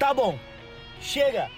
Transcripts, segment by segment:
Tá bom, chega,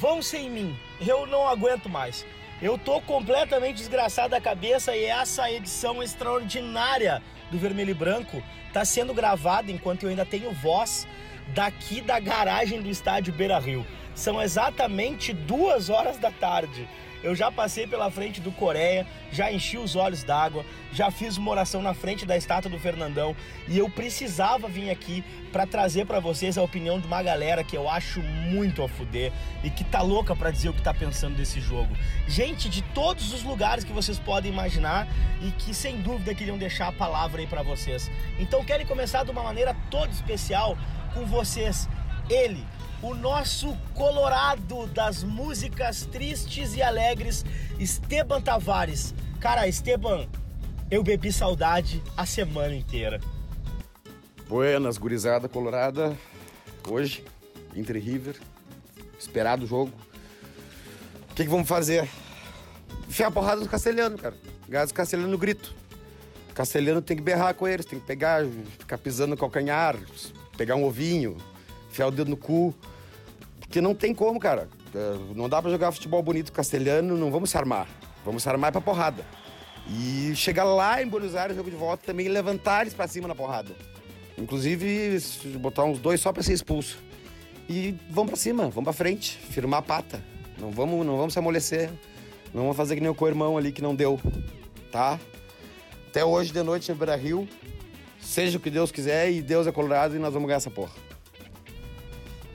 vão sem mim, eu não aguento mais. Eu tô completamente desgraçado da cabeça e essa edição extraordinária do Vermelho e Branco tá sendo gravada enquanto eu ainda tenho voz daqui da garagem do estádio Beira Rio. São exatamente duas horas da tarde. Eu já passei pela frente do Coreia, já enchi os olhos d'água, já fiz uma oração na frente da estátua do Fernandão e eu precisava vir aqui para trazer para vocês a opinião de uma galera que eu acho muito a fuder e que tá louca para dizer o que tá pensando desse jogo. Gente de todos os lugares que vocês podem imaginar e que sem dúvida queriam deixar a palavra aí para vocês. Então quero começar de uma maneira toda especial com vocês. Ele, o nosso colorado das músicas tristes e alegres, Esteban Tavares. Cara, Esteban, eu bebi saudade a semana inteira. Buenas, gurizada colorada. Hoje, Inter River, esperado jogo. O que, que vamos fazer? Enfiar a porrada do Castelhano, cara. Gás Castelhano no grito. Castelhano tem que berrar com eles, tem que pegar, ficar pisando no calcanhar, pegar um ovinho, enfiar o dedo no cu. Porque não tem como, cara. É, não dá pra jogar futebol bonito castelhano, não vamos se armar. Vamos se armar pra porrada. E chegar lá em Buenos Aires, jogo de volta, também levantar eles pra cima na porrada. Inclusive, botar uns dois só pra ser expulso. E vamos pra cima, vamos pra frente, firmar a pata. Não vamos, não vamos se amolecer. Não vamos fazer que nem o co-irmão ali que não deu, tá? Até hoje de noite no Beira. Seja o que Deus quiser e Deus é colorado e nós vamos ganhar essa porra.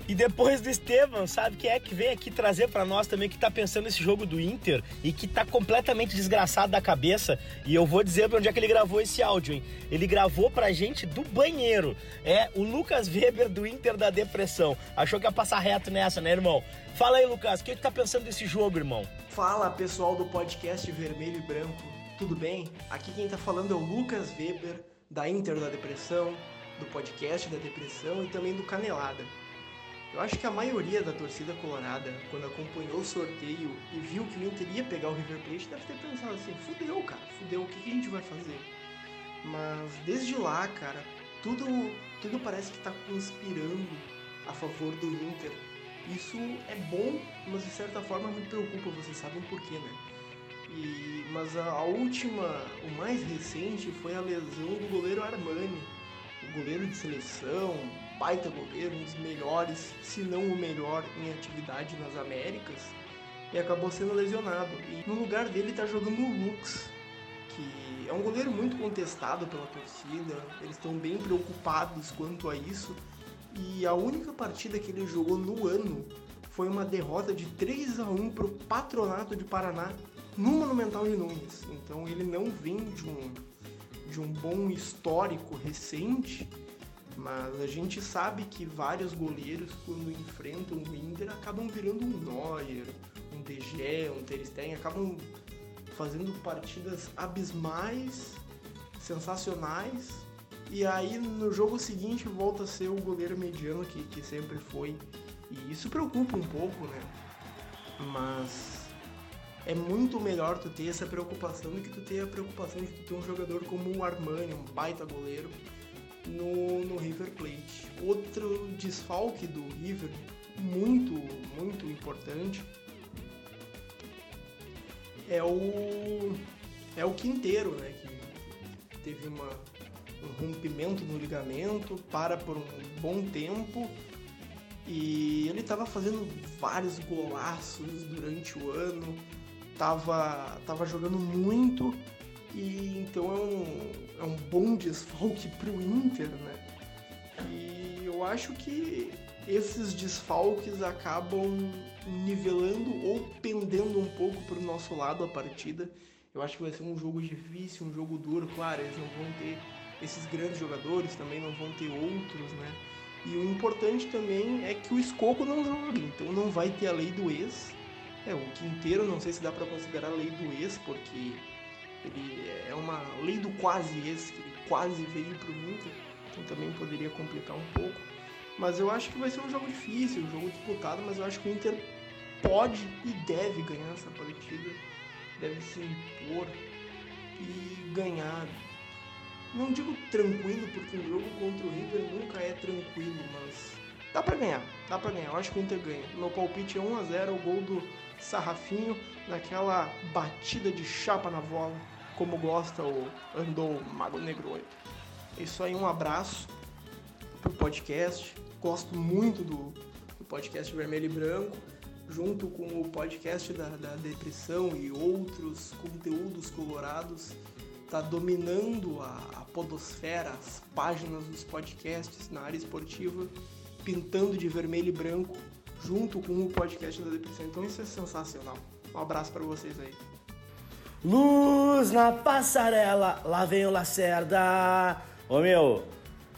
E depois do Estevam, sabe quem é que vem aqui trazer para nós também que tá pensando nesse jogo do Inter e que tá completamente desgraçado da cabeça. E eu vou dizer pra onde é que ele gravou esse áudio, hein? Ele gravou pra gente do banheiro. É o Lucas Weber do Inter da Depressão. Achou que ia passar reto nessa, né, irmão? Fala aí, Lucas, o que, que tá pensando desse jogo, irmão? Fala, pessoal do podcast Vermelho e Branco. Tudo bem? Aqui quem tá falando é o Lucas Weber da Inter da Depressão, do podcast da Depressão e também do Canelada. Eu acho que a maioria da torcida colorada, quando acompanhou o sorteio e viu que o Inter ia pegar o River Plate, deve ter pensado assim: fudeu, cara, fudeu, o que, a gente vai fazer? Mas desde lá, cara, tudo, tudo parece que tá conspirando a favor do Inter. Isso é bom, mas de certa forma me preocupa, vocês sabem por quê, né? E, mas a, a última, o mais recente, foi a lesão do goleiro Armani, o goleiro de seleção, baita goleiro, um dos melhores, se não o melhor em atividade nas Américas, e acabou sendo lesionado. E no lugar dele está jogando o Lux, que é um goleiro muito contestado pela torcida, eles estão bem preocupados quanto a isso. E a única partida que ele jogou no ano foi uma derrota de 3 a 1 para o Patronato de Paraná no Monumental de Nunes. Então ele não vem de um, de um bom histórico recente mas a gente sabe que vários goleiros, quando enfrentam o Inter, acabam virando um Neuer, um DG, um Ter Stegen, acabam fazendo partidas abismais, sensacionais, e aí no jogo seguinte volta a ser o goleiro mediano que, que sempre foi. E isso preocupa um pouco, né? Mas é muito melhor tu ter essa preocupação do que tu ter a preocupação de tu ter um jogador como o Armani, um baita goleiro, no, no River Plate. Outro desfalque do River, muito, muito importante, é o, é o Quinteiro, né? Que teve uma, um rompimento no ligamento, para por um bom tempo. E ele estava fazendo vários golaços durante o ano, tava, tava jogando muito e então é um, é um bom desfalque para o Inter, né? E eu acho que esses desfalques acabam nivelando ou pendendo um pouco para o nosso lado a partida. Eu acho que vai ser um jogo difícil, um jogo duro. Claro, eles não vão ter esses grandes jogadores, também não vão ter outros, né? E o importante também é que o Escoco não joga, então não vai ter a lei do ex. É, o Quinteiro não sei se dá para considerar a lei do ex, porque ele é uma lei do quase esse, que ele quase veio para o Inter, então também poderia complicar um pouco. Mas eu acho que vai ser um jogo difícil, um jogo disputado, mas eu acho que o Inter pode e deve ganhar essa partida, deve se impor e ganhar. Não digo tranquilo, porque um jogo contra o River nunca é tranquilo, mas dá para ganhar, dá para ganhar. Eu acho que o Inter ganha. Meu palpite é 1 a 0 o gol do Sarrafinho naquela batida de chapa na bola, como gosta o Andou Mago Negro. É isso aí, um abraço pro podcast. Gosto muito do, do podcast Vermelho e Branco, junto com o podcast da, da depressão e outros conteúdos colorados. Tá dominando a, a podosfera, as páginas dos podcasts na área esportiva, pintando de vermelho e branco, junto com o podcast da depressão. Então isso é sensacional. Um abraço para vocês aí. Luz na passarela, lá vem o Lacerda. Ô meu,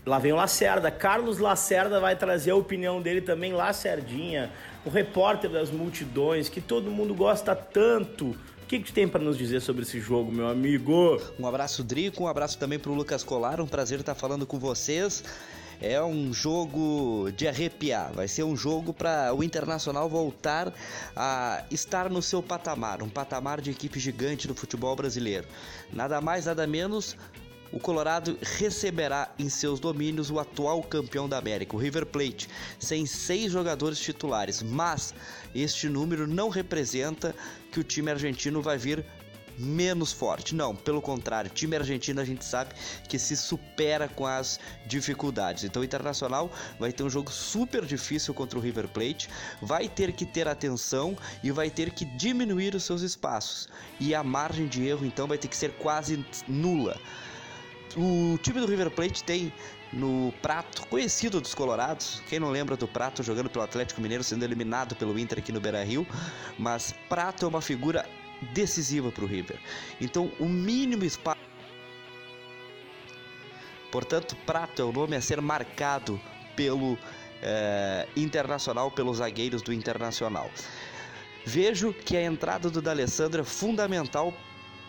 lá vem o Lacerda. Carlos Lacerda vai trazer a opinião dele também, Lacerdinha, o repórter das multidões, que todo mundo gosta tanto. O que, que tem para nos dizer sobre esse jogo, meu amigo? Um abraço, Drico, um abraço também pro Lucas Colar, um prazer estar falando com vocês. É um jogo de arrepiar. Vai ser um jogo para o Internacional voltar a estar no seu patamar, um patamar de equipe gigante do futebol brasileiro. Nada mais, nada menos o Colorado receberá em seus domínios o atual campeão da América, o River Plate, sem seis jogadores titulares. Mas este número não representa que o time argentino vai vir menos forte. Não, pelo contrário, time argentino a gente sabe que se supera com as dificuldades. Então o Internacional vai ter um jogo super difícil contra o River Plate, vai ter que ter atenção e vai ter que diminuir os seus espaços. E a margem de erro então vai ter que ser quase nula. O time do River Plate tem no Prato, conhecido dos Colorados. Quem não lembra do Prato jogando pelo Atlético Mineiro, sendo eliminado pelo Inter aqui no Beira Rio. Mas Prato é uma figura decisiva para o River. Então, o mínimo espaço. Portanto, Prato é o nome a ser marcado pelo é, Internacional, pelos zagueiros do Internacional. Vejo que a entrada do D'Alessandro é fundamental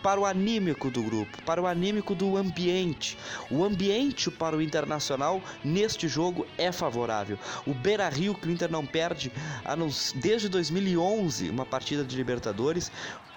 para o anímico do grupo, para o anímico do ambiente. O ambiente para o Internacional neste jogo é favorável. O Beira Rio, que o Inter não perde desde 2011, uma partida de Libertadores,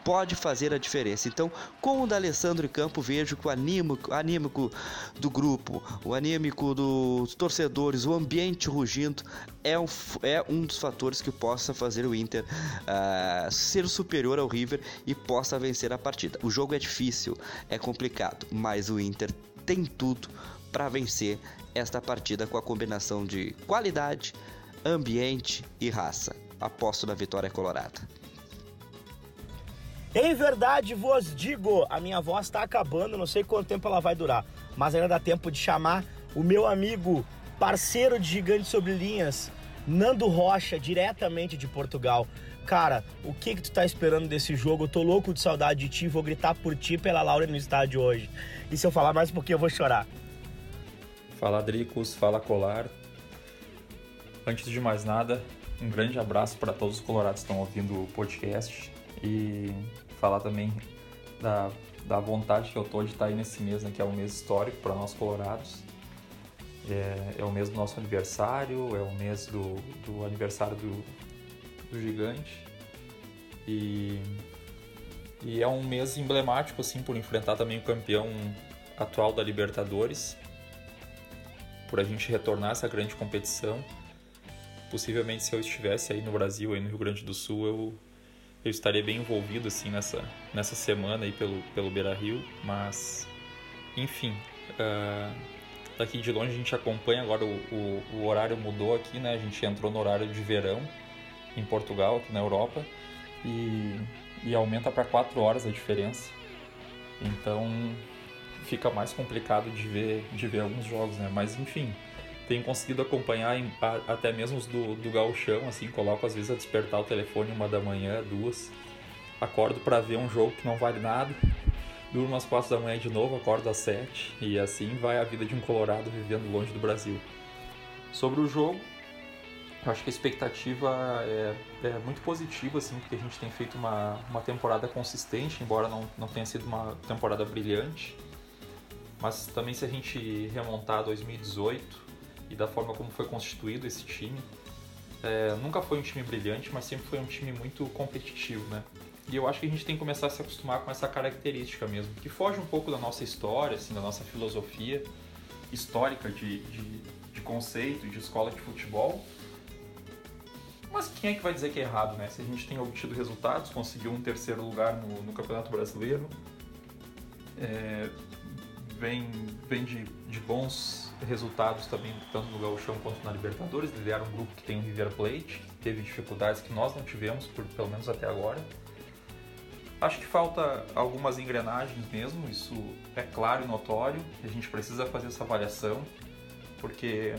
pode fazer a diferença. Então, com o D'Alessandro em campo, vejo que o anímico, anímico do grupo, o anímico dos torcedores, o ambiente rugindo é um, é um dos fatores que possa fazer o Inter uh, ser superior ao River e possa vencer a partida. O jogo é difícil, é complicado, mas o Inter tem tudo para vencer esta partida com a combinação de qualidade, ambiente e raça. Aposto na vitória colorada. Em verdade vos digo, a minha voz está acabando, não sei quanto tempo ela vai durar, mas ainda dá tempo de chamar o meu amigo, parceiro de Gigante Sobre Linhas, Nando Rocha, diretamente de Portugal. Cara, o que que tu tá esperando desse jogo? Eu tô louco de saudade de ti, vou gritar por ti pela Laura no estádio hoje. E se eu falar mais um pouquinho, eu vou chorar. Fala Dricos, fala Colar. Antes de mais nada, um grande abraço para todos os colorados que estão ouvindo o podcast e falar também da, da vontade que eu tô de estar aí nesse mês, né, que é um mês histórico para nós colorados. É, é, o mês do nosso aniversário, é o mês do, do aniversário do, do gigante. E, e é um mês emblemático, assim, por enfrentar também o campeão atual da Libertadores, por a gente retornar essa grande competição. Possivelmente, se eu estivesse aí no Brasil, aí no Rio Grande do Sul, eu eu estaria bem envolvido assim nessa, nessa semana aí pelo, pelo Beira Rio, mas enfim, uh, daqui de longe a gente acompanha agora o, o, o, horário mudou aqui, né? A gente entrou no horário de verão em Portugal, aqui na Europa, e, e aumenta para 4 horas a diferença. Então fica mais complicado de ver, de ver alguns jogos, né? Mas enfim, tenho conseguido acompanhar em, a, até mesmo os do, do gauchão, assim, coloco às vezes a despertar o telefone uma da manhã, duas, acordo para ver um jogo que não vale nada, durmo às quatro da manhã de novo, acordo às sete, e assim vai a vida de um colorado vivendo longe do Brasil. Sobre o jogo, acho que a expectativa é, é, muito positiva, assim, porque a gente tem feito uma, uma temporada consistente, embora não, não tenha sido uma temporada brilhante. Mas também se a gente remontar a 2018, e da forma como foi constituído esse time. É, nunca foi um time brilhante, mas sempre foi um time muito competitivo, né? E eu acho que a gente tem que começar a se acostumar com essa característica mesmo, que foge um pouco da nossa história, assim, da nossa filosofia histórica de, de, de conceito, de escola de futebol, Mas quem é que vai dizer que é errado, né? Se a gente tem obtido resultados, conseguiu um terceiro lugar no, no Campeonato Brasileiro, é, vem, vem de, de, bons resultados também, tanto no Gauchão quanto na Libertadores. Lidera um grupo que tem o River Plate, teve dificuldades que nós não tivemos, por, pelo menos até agora. Acho que falta algumas engrenagens mesmo, isso é claro e notório. A gente precisa fazer essa avaliação, porque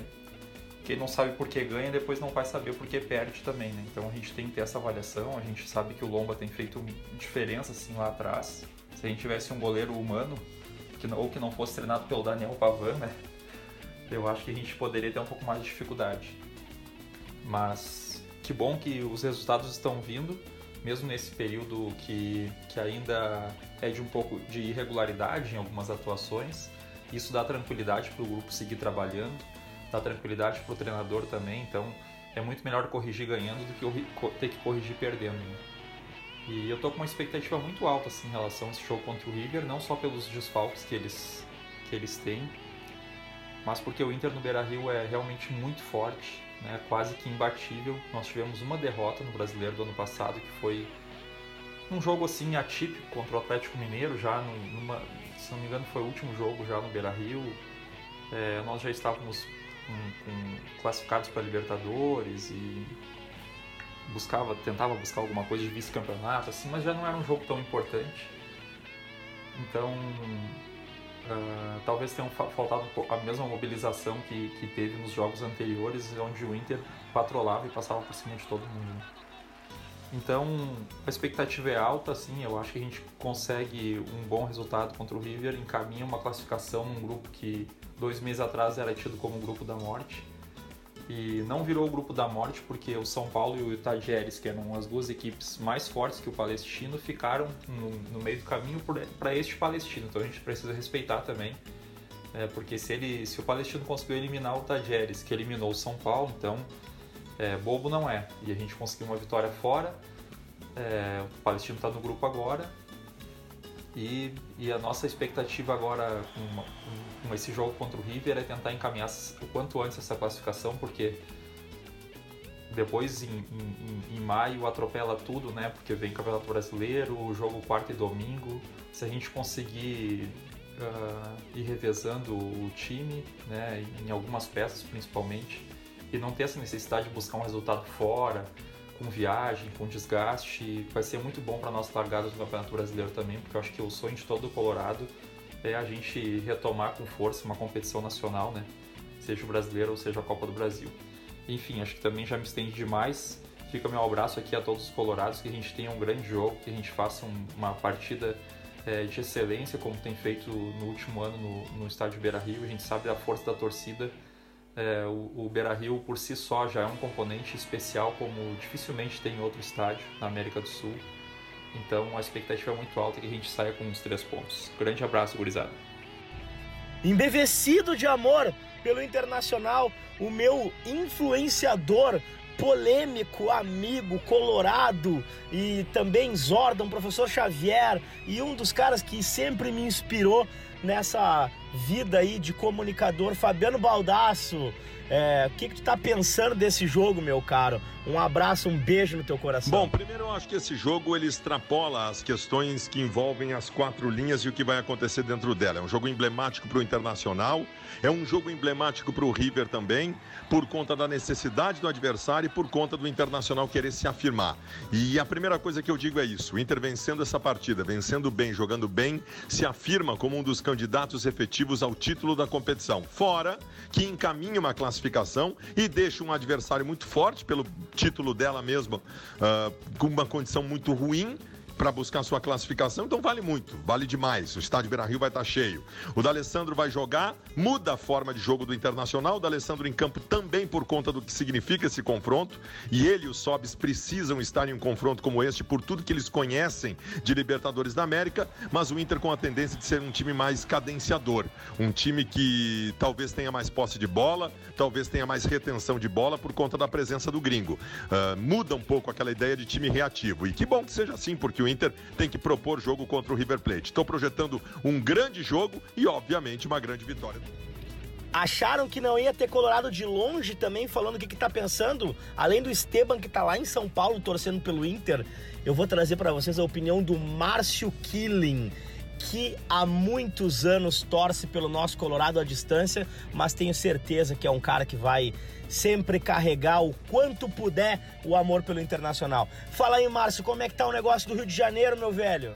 quem não sabe por que ganha, depois não vai saber por que perde também, né? Então a gente tem que ter essa avaliação. A gente sabe que o Lomba tem feito diferença assim lá atrás. Se a gente tivesse um goleiro humano, que não, ou que não fosse treinado pelo Daniel Pavan, né? Eu acho que a gente poderia ter um pouco mais de dificuldade. Mas que bom que os resultados estão vindo mesmo nesse período que, que ainda é de um pouco de irregularidade em algumas atuações, isso dá tranquilidade para o grupo seguir trabalhando, dá tranquilidade para o treinador também, então é muito melhor corrigir ganhando do que ter que corrigir perdendo. Né? E eu tô com uma expectativa muito alta assim, em relação a esse jogo contra o River, não só pelos desfalques que eles, que eles têm, mas porque o Inter no Beira-Rio é realmente muito forte né, quase que imbatível. Nós tivemos uma derrota no Brasileiro do ano passado, que foi um jogo assim atípico contra o Atlético Mineiro, já numa, se não me engano foi o último jogo já no Beira-Rio. É, nós já estávamos com, com, classificados para Libertadores e buscava, tentava buscar alguma coisa de vice-campeonato, assim, mas já não era um jogo tão importante. Então Uh, talvez tenha faltado a mesma mobilização que, que teve nos jogos anteriores, onde o Inter patrolava e passava por cima de todo mundo. Então, a expectativa é alta, sim. Eu acho que a gente consegue um bom resultado contra o River, encaminha uma classificação num grupo que dois meses atrás era tido como o grupo da morte e não virou o grupo da morte porque o São Paulo e o Tajeres, que eram as duas equipes mais fortes que o Palestino, ficaram no, no meio do caminho para este Palestino. Então a gente precisa respeitar também, é, porque se ele, se o Palestino conseguiu eliminar o Tajeres, que eliminou o São Paulo, então é, bobo não é. E a gente conseguiu uma vitória fora. É, o Palestino está no grupo agora e, e, a nossa expectativa agora com, com, esse jogo contra o River é tentar encaminhar o quanto antes essa classificação, porque depois em, em, em, maio atropela tudo, né? Porque vem Campeonato Brasileiro, o jogo quarto e domingo. Se a gente conseguir uh, ir revezando o time, né? Em algumas peças principalmente, e não ter essa necessidade de buscar um resultado fora, com viagem, com desgaste. Vai ser muito bom para nossa largada do Campeonato Brasileiro também, porque eu acho que o sonho de todo o Colorado é a gente retomar com força uma competição nacional, né? Seja o brasileiro ou seja a Copa do Brasil. Enfim, acho que também já me estende demais. Fica meu abraço aqui a todos os colorados, que a gente tenha um grande jogo, que a gente faça um, uma partida é, de excelência, como tem feito no último ano no, no estádio Beira Rio. A gente sabe da força da torcida é, o, o Beira Rio por si só já é um componente especial, como dificilmente tem em outro estádio na América do Sul. Então a expectativa é muito alta que a gente saia com os três pontos. Grande abraço, gurizada. Embevecido de amor pelo Internacional, o meu influenciador polêmico, amigo, colorado e também Zordan, professor Xavier e um dos caras que sempre me inspirou nessa vida aí de comunicador, Fabiano Baldasso. É, o que, que tu tá pensando desse jogo, meu caro? Um abraço, um beijo no teu coração. Bom, primeiro eu acho que esse jogo ele extrapola as questões que envolvem as quatro linhas e o que vai acontecer dentro dela. É um jogo emblemático para o Internacional, é um jogo emblemático para o River também, por conta da necessidade do adversário e por conta do Internacional querer se afirmar. E a primeira coisa que eu digo é isso: o Inter vencendo essa partida, vencendo bem, jogando bem, se afirma como um dos candidatos efetivos ao título da competição. Fora que encaminha uma classificação e deixa um adversário muito forte pelo título dela mesma, uh, com uma condição muito ruim para buscar sua classificação, então vale muito, vale demais. O estádio Beira-Rio vai estar tá cheio. O D'Alessandro vai jogar, muda a forma de jogo do Internacional. O D'Alessandro em campo também por conta do que significa esse confronto. E ele e o Sobis precisam estar em um confronto como este por tudo que eles conhecem de Libertadores da América, mas o Inter com a tendência de ser um time mais cadenciador, um time que talvez tenha mais posse de bola, talvez tenha mais retenção de bola por conta da presença do gringo. Uh, muda um pouco aquela ideia de time reativo. E que bom que seja assim, porque o Inter tem que propor jogo contra o River Plate. Estou projetando um grande jogo e, obviamente, uma grande vitória. Acharam que não ia ter Colorado de longe também, falando o que, que tá pensando? Além do Esteban, que tá lá em São Paulo torcendo pelo Inter, eu vou trazer para vocês a opinião do Márcio Killing, que há muitos anos torce pelo nosso Colorado à distância, mas tenho certeza que é um cara que vai sempre carregar o quanto puder o amor pelo Internacional. Fala aí, Márcio, como é que tá o negócio do Rio de Janeiro, meu velho?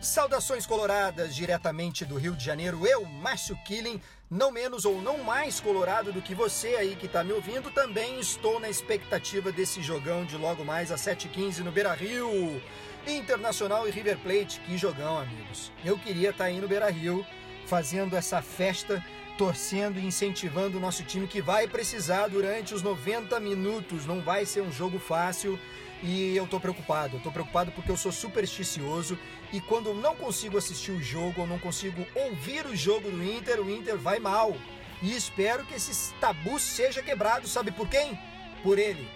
Saudações coloradas diretamente do Rio de Janeiro, eu, Márcio Killing, não menos ou não mais colorado do que você aí que está me ouvindo, também estou na expectativa desse jogão de logo mais às 7h15 no Beira Rio. Internacional e River Plate, que jogão, amigos. Eu queria estar tá aí no Beira Rio fazendo essa festa, torcendo e incentivando o nosso time que vai precisar durante os 90 minutos. Não vai ser um jogo fácil e eu tô preocupado. Eu tô preocupado porque eu sou supersticioso e quando eu não consigo assistir o jogo, ou não consigo ouvir o jogo do Inter, o Inter vai mal. E espero que esse tabu seja quebrado, sabe por quem? Por ele.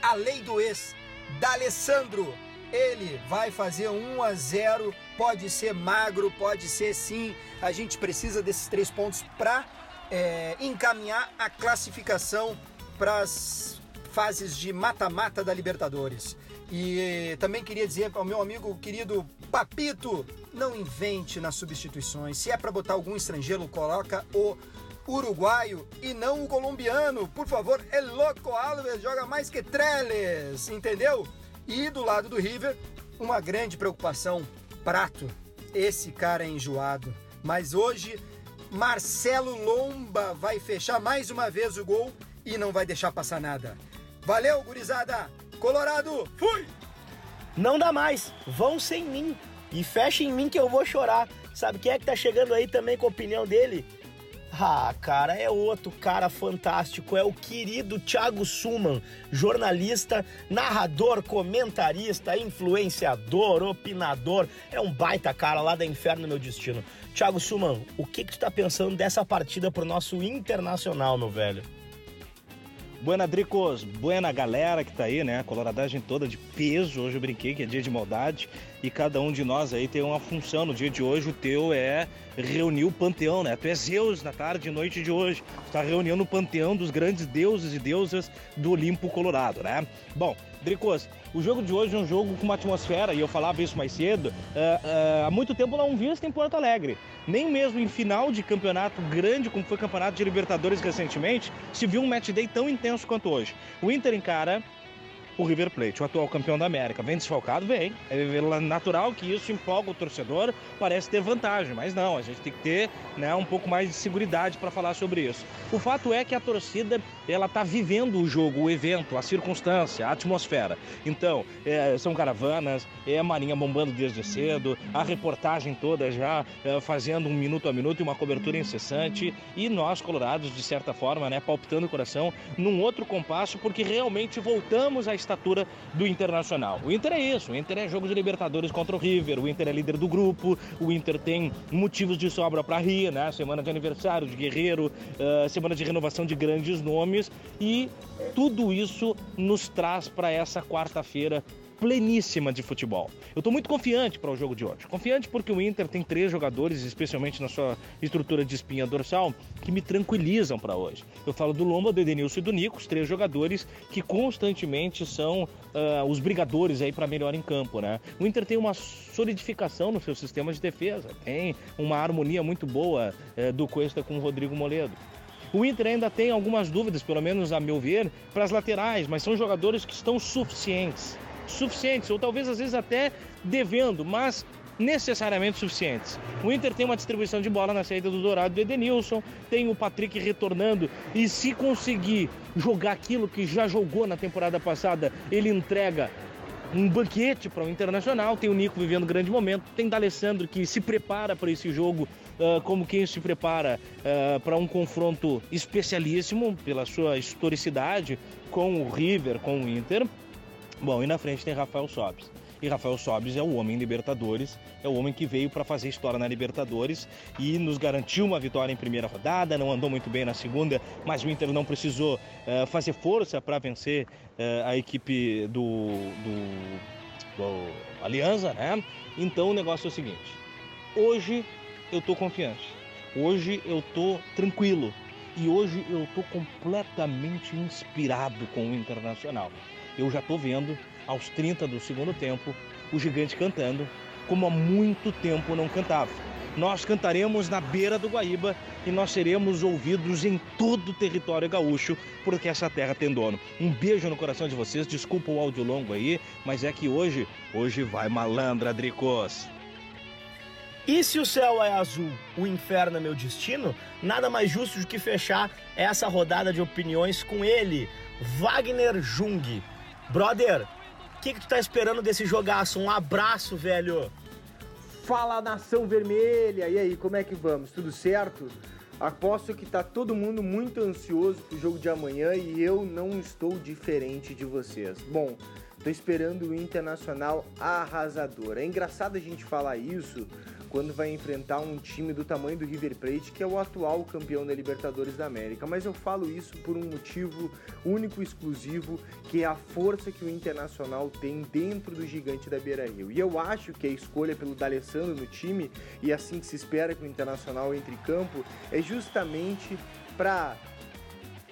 A lei do ex, D'Alessandro. Ele vai fazer 1 a 0. Pode ser magro, pode ser sim. A gente precisa desses três pontos para é, encaminhar a classificação para as fases de mata-mata da Libertadores. E também queria dizer ao meu amigo querido Papito, não invente nas substituições. Se é para botar algum estrangeiro, coloca o uruguaio e não o colombiano. Por favor, El Loco Alves joga mais que Treles, entendeu? E do lado do River, uma grande preocupação, Prato. Esse cara é enjoado. Mas hoje, Marcelo Lomba vai fechar mais uma vez o gol e não vai deixar passar nada. Valeu, gurizada! Colorado, fui! Não dá mais, vão sem mim. E fecha em mim que eu vou chorar. Sabe quem é que tá chegando aí também com a opinião dele? Ah, cara, é outro cara fantástico, é o querido Thiago Suman, jornalista, narrador, comentarista, influenciador, opinador, é um baita cara lá da Inferno Meu Destino. Thiago Suman, o que que tu tá pensando dessa partida pro nosso Internacional, meu velho? Buena Dricos, buena galera que tá aí, né? Coloradagem toda de peso. Hoje eu brinquei que é dia de maldade e cada um de nós aí tem uma função. No dia de hoje, o teu é reunir o panteão, né? Tu é Zeus na tarde e noite de hoje. Tu tá reunindo o panteão dos grandes deuses e deusas do Olimpo Colorado, né? Bom, Dricos, o jogo de hoje é um jogo com uma atmosfera, e eu falava isso mais cedo, uh, uh, há muito tempo não vista em Porto Alegre. Nem mesmo em final de campeonato grande, como foi o campeonato de Libertadores recentemente, se viu um match day tão intenso quanto hoje. O Inter encara o River Plate, o atual campeão da América. Vem desfalcado? Vem. É natural que isso empolga o torcedor, parece ter vantagem, mas não, a gente tem que ter né, um pouco mais de segurança para falar sobre isso. O fato é que a torcida ela está vivendo o jogo, o evento, a circunstância, a atmosfera. Então, é, são caravanas, é a Marinha bombando desde cedo, a reportagem toda já é, fazendo um minuto a minuto e uma cobertura incessante, e nós, colorados, de certa forma, né, palpitando o coração num outro compasso, porque realmente voltamos à estatura do Internacional. O Inter é isso, o Inter é jogo de Libertadores contra o River, o Inter é líder do grupo, o Inter tem motivos de sobra para rir, né? Semana de aniversário de Guerreiro, uh, semana de renovação de grandes nomes e tudo isso nos traz para essa quarta-feira pleníssima de futebol. Eu estou muito confiante para o jogo de hoje. Confiante porque o Inter tem três jogadores, especialmente na sua estrutura de espinha dorsal, que me tranquilizam para hoje. Eu falo do Lomba, do Edenilson e do Nico, os três jogadores que constantemente são uh, os brigadores aí para melhor em campo, né? O Inter tem uma solidificação no seu sistema de defesa, tem uma harmonia muito boa uh, do Cuesta com o Rodrigo Moledo. O Inter ainda tem algumas dúvidas, pelo menos a meu ver, para as laterais, mas são jogadores que estão suficientes suficientes, ou talvez às vezes até devendo, mas necessariamente suficientes. O Inter tem uma distribuição de bola na saída do Dourado do Edenilson, tem o Patrick retornando e se conseguir jogar aquilo que já jogou na temporada passada, ele entrega um banquete para o Internacional, tem o Nico vivendo um grande momento, tem D'Alessandro que se prepara para esse jogo uh, como quem se prepara uh, para um confronto especialíssimo pela sua historicidade com o River, com o Inter. Bom, e na frente tem Rafael Sobis. E Rafael Sobis é o homem Libertadores, é o homem que veio para fazer história na Libertadores e nos garantiu uma vitória em primeira rodada, não andou muito bem na segunda, mas o Inter não precisou uh, fazer força para vencer uh, a equipe do, do, do Aliança, né? Então o negócio é o seguinte: hoje eu estou confiante. Hoje eu tô tranquilo e hoje eu tô completamente inspirado com o Internacional. Eu já tô vendo aos 30 do segundo tempo o gigante cantando como há muito tempo não cantava. Nós cantaremos na beira do Guaíba e nós seremos ouvidos em todo o território gaúcho, porque essa terra tem dono. Um beijo no coração de vocês, desculpa o áudio longo aí, mas é que hoje, hoje vai malandra, Dricos. E se o céu é azul, o inferno é meu destino, nada mais justo do que fechar essa rodada de opiniões com ele, Wagner Jung. Brother, o que, que tu tá esperando desse jogaço? Um abraço, velho! Fala nação vermelha! E aí, como é que vamos? Tudo certo? Aposto que tá todo mundo muito ansioso pro jogo de amanhã e eu não estou diferente de vocês. Bom, tô esperando o Internacional arrasador. É engraçado a gente falar isso quando vai enfrentar um time do tamanho do River Plate, que é o atual campeão da Libertadores da América. Mas eu falo isso por um motivo único e exclusivo, que é a força que o Internacional tem dentro do gigante da Beira-Rio. E eu acho que a escolha pelo D'Alessandro no time, e assim que se espera que o Internacional entre em campo, é justamente para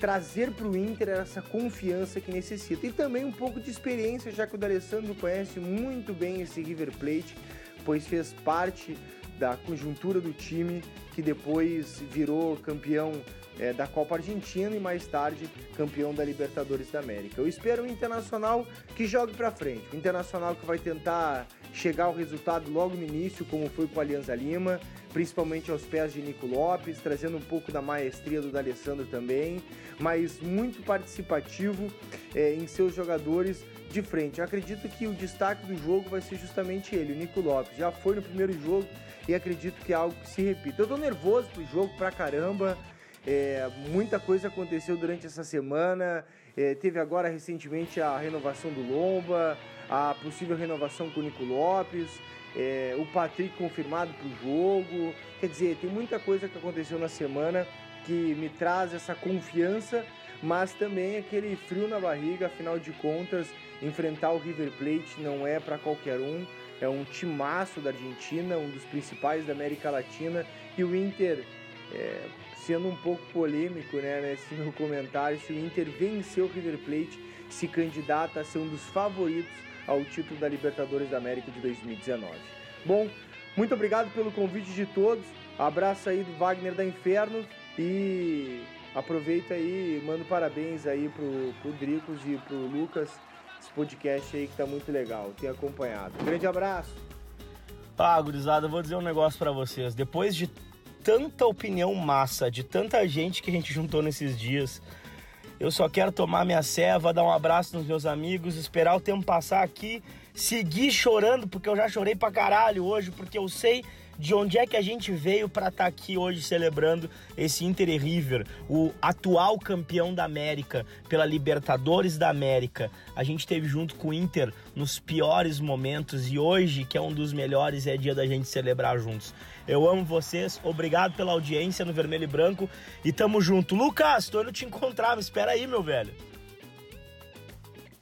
trazer para o Inter essa confiança que necessita e também um pouco de experiência, já que o D'Alessandro conhece muito bem esse River Plate, pois fez parte da conjuntura do time que depois virou campeão é, da Copa Argentina e mais tarde campeão da Libertadores da América. Eu espero um Internacional que jogue para frente, um Internacional que vai tentar chegar ao resultado logo no início, como foi com a Alianza Lima, principalmente aos pés de Nico Lopes, trazendo um pouco da maestria do D'Alessandro também, mas muito participativo é, em seus jogadores de frente. Eu acredito que o destaque do jogo vai ser justamente ele, o Nico Lopes. Já foi no primeiro jogo e acredito que é algo que se repita. Eu tô nervoso pro jogo pra caramba. É, muita coisa aconteceu durante essa semana. É, teve agora recentemente a renovação do Lomba, a possível renovação com o Nico Lopes, é, o Patrick confirmado para o jogo. Quer dizer, tem muita coisa que aconteceu na semana que me traz essa confiança, mas também aquele frio na barriga, afinal de contas, enfrentar o River Plate não é para qualquer um. É um timaço da Argentina, um dos principais da América Latina, e o Inter é, sendo um pouco polêmico né, nesse meu comentário, se o Inter vencer o River Plate, se candidata a ser um dos favoritos ao título da Libertadores da América de 2019. Bom, muito obrigado pelo convite de todos. Abraço aí do Wagner da Inferno e aproveita aí, mando parabéns aí pro, pro Dricos e pro Lucas, esse podcast aí que tá muito legal, tenho acompanhado. Um grande abraço. Ah, gurizada, eu vou dizer um negócio para vocês. Depois de tanta opinião massa, de tanta gente que a gente juntou nesses dias, eu só quero tomar minha ceva, dar um abraço nos meus amigos, esperar o tempo passar aqui, seguir chorando, porque eu já chorei pra caralho hoje, porque eu sei de onde é que a gente veio para estar tá aqui hoje celebrando esse Inter e River, o atual campeão da América pela Libertadores da América. A gente esteve junto com o Inter nos piores momentos e hoje, que é um dos melhores, é dia da gente celebrar juntos. Eu amo vocês, obrigado pela audiência no Vermelho e Branco e tamo junto. Lucas, tô indo te encontrar, espera aí, meu velho.